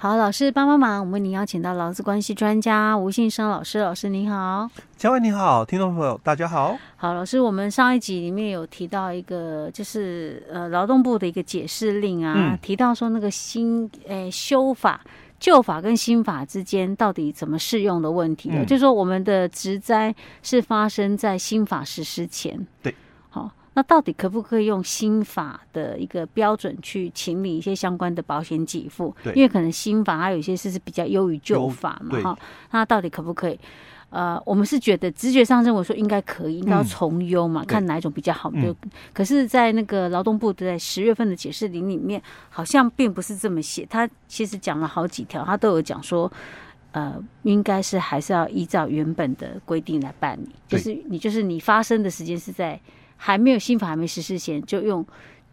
好，老师帮帮忙，我们为您邀请到劳资关系专家吴信生老师，老师您好，嘉惠你好，听众朋友大家好。好，老师，我们上一集里面有提到一个，就是呃劳动部的一个解释令啊，嗯、提到说那个新诶修法、旧法跟新法之间到底怎么适用的问题就是说我们的职灾是发生在新法实施前，对。那到底可不可以用新法的一个标准去请理一些相关的保险给付？对，因为可能新法它有些事是比较优于旧法嘛，哈。那到底可不可以？呃，我们是觉得直觉上认为说应该可以，应该要从优嘛，嗯、看哪一种比较好。就、嗯、可是，在那个劳动部在十月份的解释令里面，好像并不是这么写。他其实讲了好几条，他都有讲说，呃，应该是还是要依照原本的规定来办理，就是你就是你发生的时间是在。还没有新法还没实施前，就用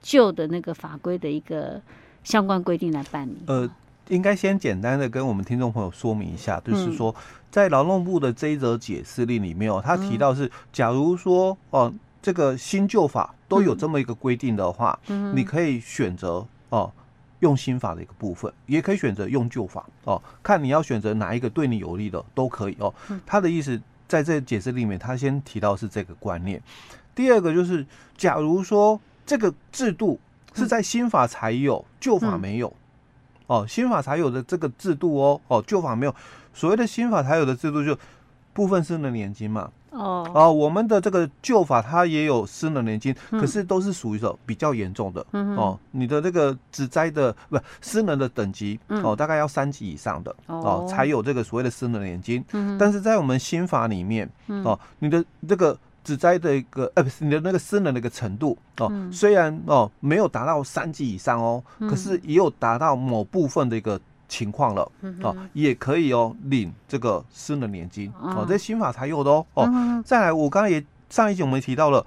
旧的那个法规的一个相关规定来办理。呃，应该先简单的跟我们听众朋友说明一下，就是说，在劳动部的这一则解释令里面哦，他提到是，假如说哦，这个新旧法都有这么一个规定的话，你可以选择哦用新法的一个部分，也可以选择用旧法哦，看你要选择哪一个对你有利的都可以哦。他的意思在这解释里面，他先提到是这个观念。第二个就是，假如说这个制度是在新法才有，旧法没有，哦，新法才有的这个制度哦，哦，旧法没有。所谓的新法才有的制度，就部分私能年金嘛。哦哦，我们的这个旧法它也有私人年金，可是都是属于说比较严重的哦。你的这个只摘的不私人的等级哦，大概要三级以上的哦，才有这个所谓的私人年金。但是在我们新法里面哦，你的这个。职灾的一个呃，不是你的那个私能的一个程度哦，嗯、虽然哦没有达到三级以上哦，嗯、可是也有达到某部分的一个情况了、嗯、哦，也可以哦领这个私能年金、嗯、哦，这新法才有的哦哦。嗯、再来，我刚刚也上一集我们提到了，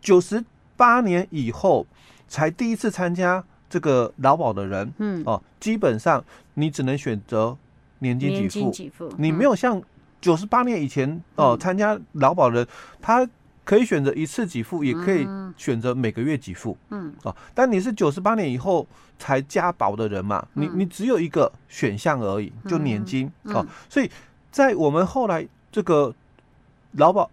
九十八年以后才第一次参加这个劳保的人，嗯。哦，基本上你只能选择年金给付，年金给付，你没有像。九十八年以前哦，参加劳保人，他可以选择一次给付，也可以选择每个月给付。嗯，哦，但你是九十八年以后才加保的人嘛，你你只有一个选项而已，就年金。哦。所以在我们后来这个劳保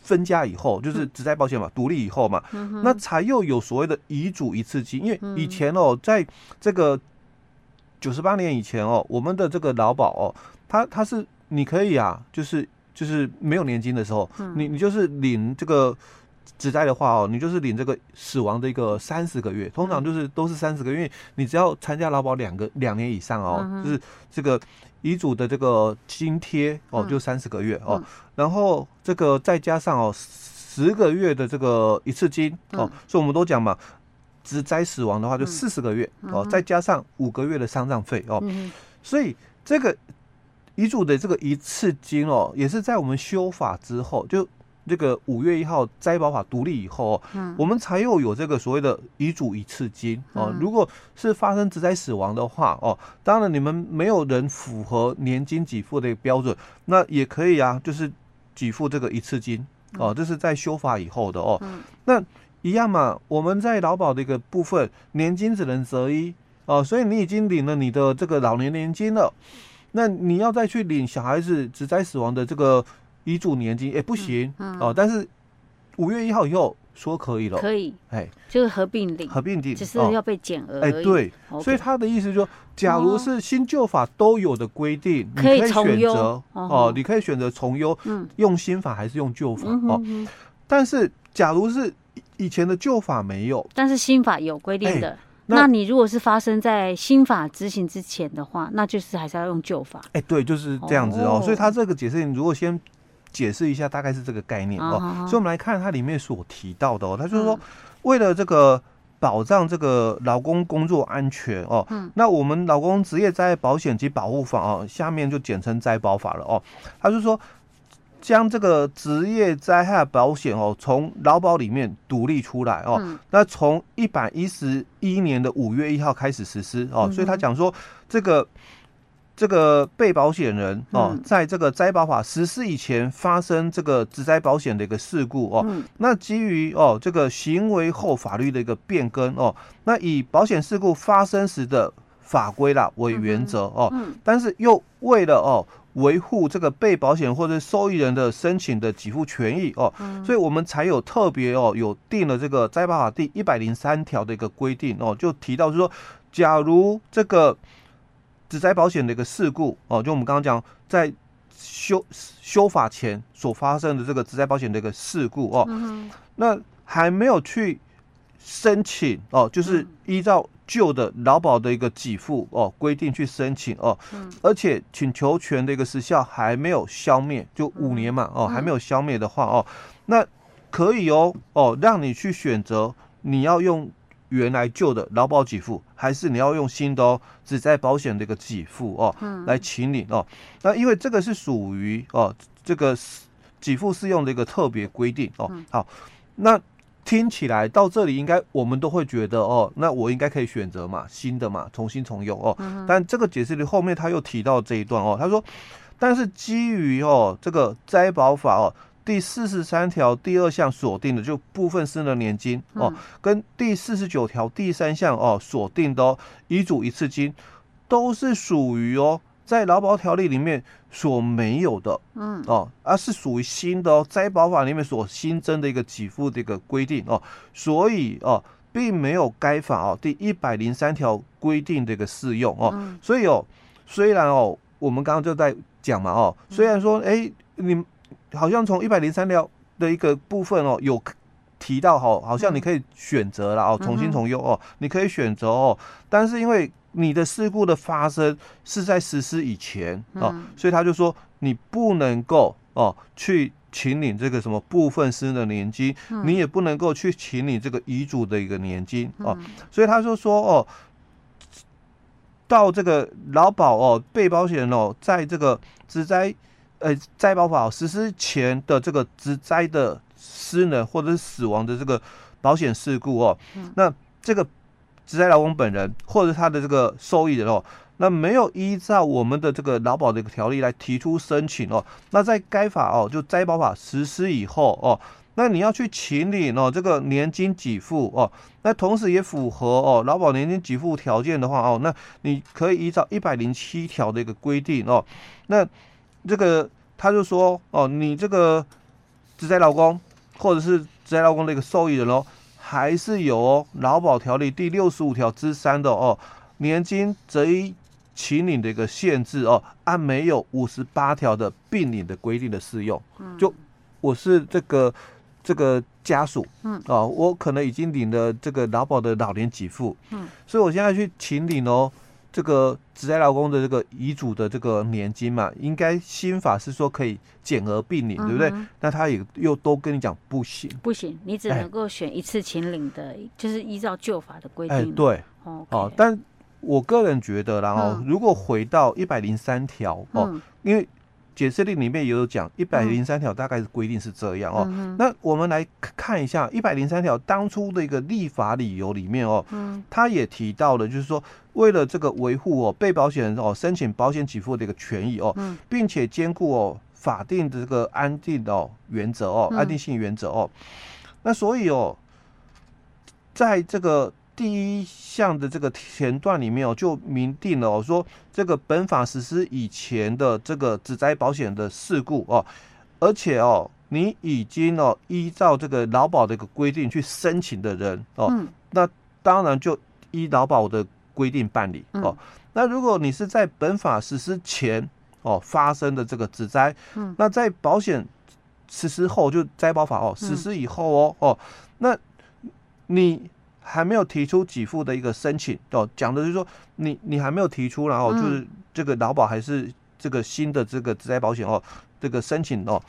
分家以后，就是只在保险嘛，独立以后嘛，那才又有所谓的遗嘱一次金，因为以前哦，在这个九十八年以前哦，我们的这个劳保哦，它它是。你可以啊，就是就是没有年金的时候，嗯、你你就是领这个职灾的话哦，你就是领这个死亡的一个三十个月，通常就是都是三十个月，因为你只要参加劳保两个两年以上哦，嗯、就是这个遗嘱的这个津贴哦，就三十个月哦，嗯、然后这个再加上哦十个月的这个一次金哦，嗯、所以我们都讲嘛，只灾死亡的话就四十个月、嗯、哦，再加上五个月的丧葬费哦，嗯、所以这个。遗嘱的这个一次金哦，也是在我们修法之后，就这个五月一号灾保法独立以后，嗯，我们才又有这个所谓的遗嘱一次金哦。如果是发生职灾死亡的话哦，当然你们没有人符合年金给付的标准，那也可以啊，就是给付这个一次金哦，这是在修法以后的哦。那一样嘛，我们在劳保的一个部分，年金只能择一哦，所以你已经领了你的这个老年年金了。那你要再去领小孩子职灾死亡的这个遗嘱年金，也、欸、不行、嗯嗯、哦。但是五月一号以后说可以了，可以，哎。嘿，就是合并领，合并领，只是要被减额。哎、哦欸，对。所以他的意思就是，假如是新旧法都有的规定，哦、你可以选择哦，哦，你可以选择从优，嗯，用新法还是用旧法、哦。但是假如是以前的旧法没有，但是新法有规定的。欸那，那你如果是发生在新法执行之前的话，那就是还是要用旧法。哎、欸，对，就是这样子哦。哦，所以他这个解释，你如果先解释一下，大概是这个概念哦。哦，所以我们来看它里面所提到的哦，他就是说，为了这个保障这个劳工工作安全哦，嗯，那我们劳工职业灾害保险及保护法哦，下面就简称灾保法了哦。他就说。将这个职业灾害保险哦，从劳保里面独立出来哦。嗯、那从一百一十一年的五月一号开始实施哦，嗯、所以他讲说，这个这个被保险人哦，嗯、在这个灾保法实施以前发生这个职灾保险的一个事故哦，嗯、那基于哦这个行为后法律的一个变更哦，那以保险事故发生时的法规啦为原则哦，但是又为了哦维护这个被保险或者受益人的申请的给付权益哦，所以我们才有特别哦有定了这个灾保法第一百零三条的一个规定哦，就提到是说，假如这个职灾保险的一个事故哦，就我们刚刚讲在修修法前所发生的这个职灾保险的一个事故哦，那还没有去申请哦，就是依照。旧的劳保的一个给付哦规定去申请哦，而且请求权的一个时效还没有消灭，就五年嘛哦，还没有消灭的话哦，那可以哦哦，让你去选择你要用原来旧的劳保给付，还是你要用新的哦只在保险的一个给付哦来请领哦。那因为这个是属于哦这个给付适用的一个特别规定哦。好，那。听起来到这里，应该我们都会觉得哦，那我应该可以选择嘛，新的嘛，重新重用哦。但这个解释的后面他又提到这一段哦，他说，但是基于哦这个灾保法哦第四十三条第二项锁定的就部分私人年金哦，跟第四十九条第三项哦锁定的哦遗嘱一次金，都是属于哦。在劳保条例里面所没有的，嗯。哦，而是属于新的哦，灾保法里面所新增的一个给付的一个规定哦，所以哦，并没有该法哦第一百零三条规定的一个适用哦，所以哦，虽然哦，我们刚刚就在讲嘛哦，虽然说哎，你好像从一百零三条的一个部分哦有提到好，好像你可以选择了哦，重新重用哦，你可以选择哦，但是因为。你的事故的发生是在实施以前哦，所以他就说你不能够哦去请领这个什么部分私人的年金，你也不能够去请领这个遗嘱的一个年金哦，所以他就说哦，到这个劳保哦被保险人哦，在这个职灾呃灾保法实施前的这个职灾的失能或者是死亡的这个保险事故哦，那这个。职灾劳工本人或者他的这个受益人哦，那没有依照我们的这个劳保的一个条例来提出申请哦，那在该法哦就灾保法实施以后哦，那你要去请领哦这个年金给付哦，那同时也符合哦劳保年金给付条件的话哦，那你可以依照一百零七条的一个规定哦，那这个他就说哦，你这个职灾劳工或者是职灾劳工的一个受益人哦。还是有哦，劳保条例第六十五条之三的哦，年金则一请领的一个限制哦，按没有五十八条的并领的规定的适用。就我是这个这个家属，嗯，哦，我可能已经领了这个劳保的老年给付，嗯，所以我现在去请领哦。这个职灾劳工的这个遗嘱的这个年金嘛，应该新法是说可以减额并领，对不对？嗯、那他也又都跟你讲不行，不行，你只能够选一次请领的，哎、就是依照旧法的规定。哎，对，哦，哦，但我个人觉得，然后、嗯、如果回到一百零三条哦，嗯、因为。解释令里面也有讲，一百零三条大概是规定是这样哦。嗯、那我们来看一下一百零三条当初的一个立法理由里面哦，嗯，他也提到了，就是说为了这个维护哦被保险人哦申请保险给付的一个权益哦，嗯，并且兼顾哦法定的这个安定的哦原则哦，安定性原则哦，那所以哦，在这个。第一项的这个前段里面哦，就明定了哦，说这个本法实施以前的这个职灾保险的事故哦，而且哦，你已经哦依照这个劳保的一个规定去申请的人哦，那当然就依劳保的规定办理哦。那如果你是在本法实施前哦发生的这个职灾，那在保险实施后就灾保法哦实施以后哦哦，那你。还没有提出给付的一个申请哦，讲的就是说你你还没有提出，然后就是这个劳保还是这个新的这个职灾保险哦，这个申请哦，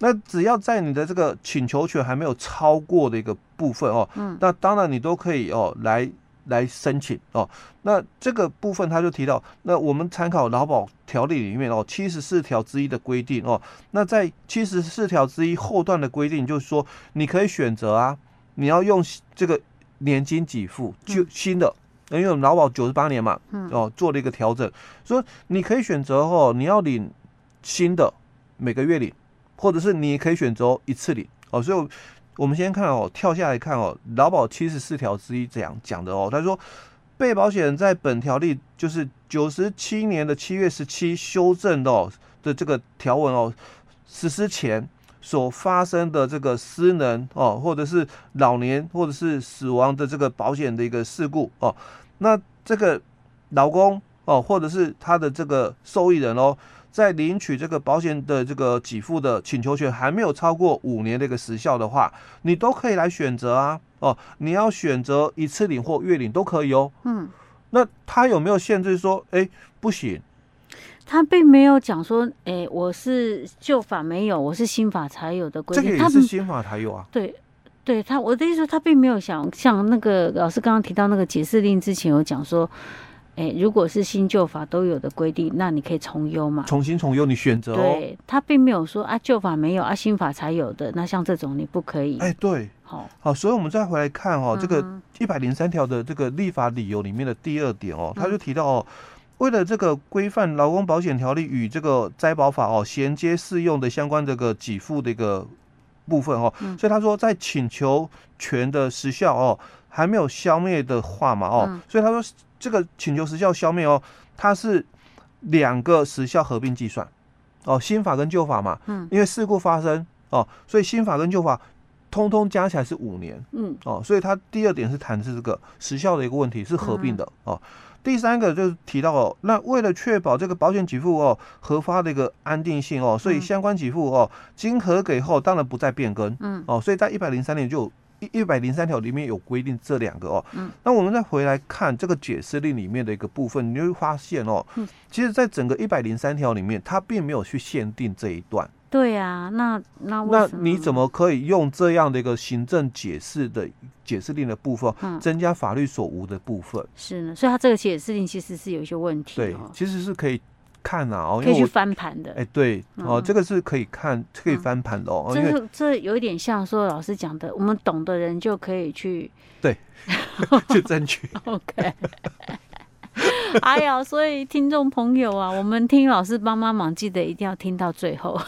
那只要在你的这个请求权还没有超过的一个部分哦，嗯，那当然你都可以哦来来申请哦，那这个部分他就提到，那我们参考劳保条例里面哦七十四条之一的规定哦，那在七十四条之一后段的规定就是说你可以选择啊，你要用这个。年金给付就新的，因为我们劳保九十八年嘛，哦，做了一个调整，所以你可以选择哦，你要领新的每个月领，或者是你可以选择一次领。哦。所以，我们先看哦，跳下来看哦，劳保七十四条之一这样讲的哦，他说被保险人在本条例就是九十七年的七月十七修正的哦的这个条文哦实施前所发生的这个失能哦，或者是老年或者是死亡的这个保险的一个事故哦，那这个老公哦，或者是他的这个受益人哦。在领取这个保险的这个给付的请求权还没有超过五年的一个时效的话，你都可以来选择啊。哦，你要选择一次领或月领都可以哦。嗯，那他有没有限制说，哎，不行？他并没有讲说，哎，我是旧法没有，我是新法才有的规定。这个也是新法才有啊。对，对他我的意思说，他并没有想像那个老师刚刚提到那个解释令之前有讲说。哎，如果是新旧法都有的规定，那你可以从优嘛？重新从优，你选择、哦。对，他并没有说啊，旧法没有啊，新法才有的。那像这种你不可以。哎，对，好，好，所以我们再回来看哦，这个一百零三条的这个立法理由里面的第二点哦，他就提到哦，为了这个规范劳工保险条例与这个灾保法哦衔接适用的相关这个给付的一个部分哦，所以他说在请求权的时效哦还没有消灭的话嘛哦，所以他说。这个请求时效消灭哦，它是两个时效合并计算哦，新法跟旧法嘛，嗯，因为事故发生哦，所以新法跟旧法通通加起来是五年，嗯，哦，所以它第二点是谈的是这个时效的一个问题是合并的哦。第三个就是提到哦，那为了确保这个保险给付哦核发的一个安定性哦，所以相关给付哦经核给后当然不再变更，嗯，哦，所以在一百零三年就。一一百零三条里面有规定这两个哦，嗯，那我们再回来看这个解释令里面的一个部分，你就会发现哦，嗯，其实，在整个一百零三条里面，它并没有去限定这一段。对呀，那那那你怎么可以用这样的一个行政解释的解释令的部分，增加法律所无的部分？是呢，所以他这个解释令其实是有一些问题。对，其实是可以。看啊，哦，可以去翻盘的。哎，对，哦，这个是可以看，可以翻盘的哦。这是这有一点像说老师讲的，我们懂的人就可以去对，去争取。OK。哎呀，所以听众朋友啊，我们听老师帮帮忙，记得一定要听到最后，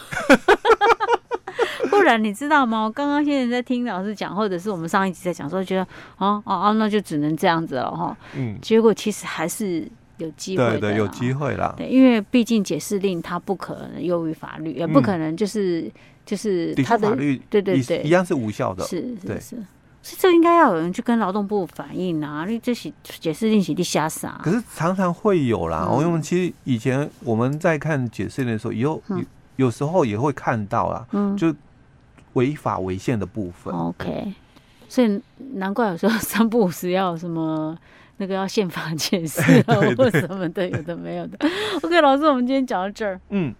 不然你知道吗？我刚刚现在在听老师讲，或者是我们上一集在讲说，觉得哦哦哦，那就只能这样子了哈。嗯。结果其实还是。有机会的，对，对，有机会啦。对，因为毕竟解释令它不可能优于法律，也不可能就是、嗯、就是它的法律，对对对，一样是无效的。是是是，所以这应该要有人去跟劳动部反映啊！你这是解释令是的瞎啥？可是常常会有啦。我、因为其实以前我们在看解释令的时候，有有有时候也会看到啦，嗯，就违法违宪的部分。OK，所以难怪有时候三不五时要什么。那个要宪法解释啊，或什么的，有的没有的。OK，老师，我们今天讲到这儿。嗯。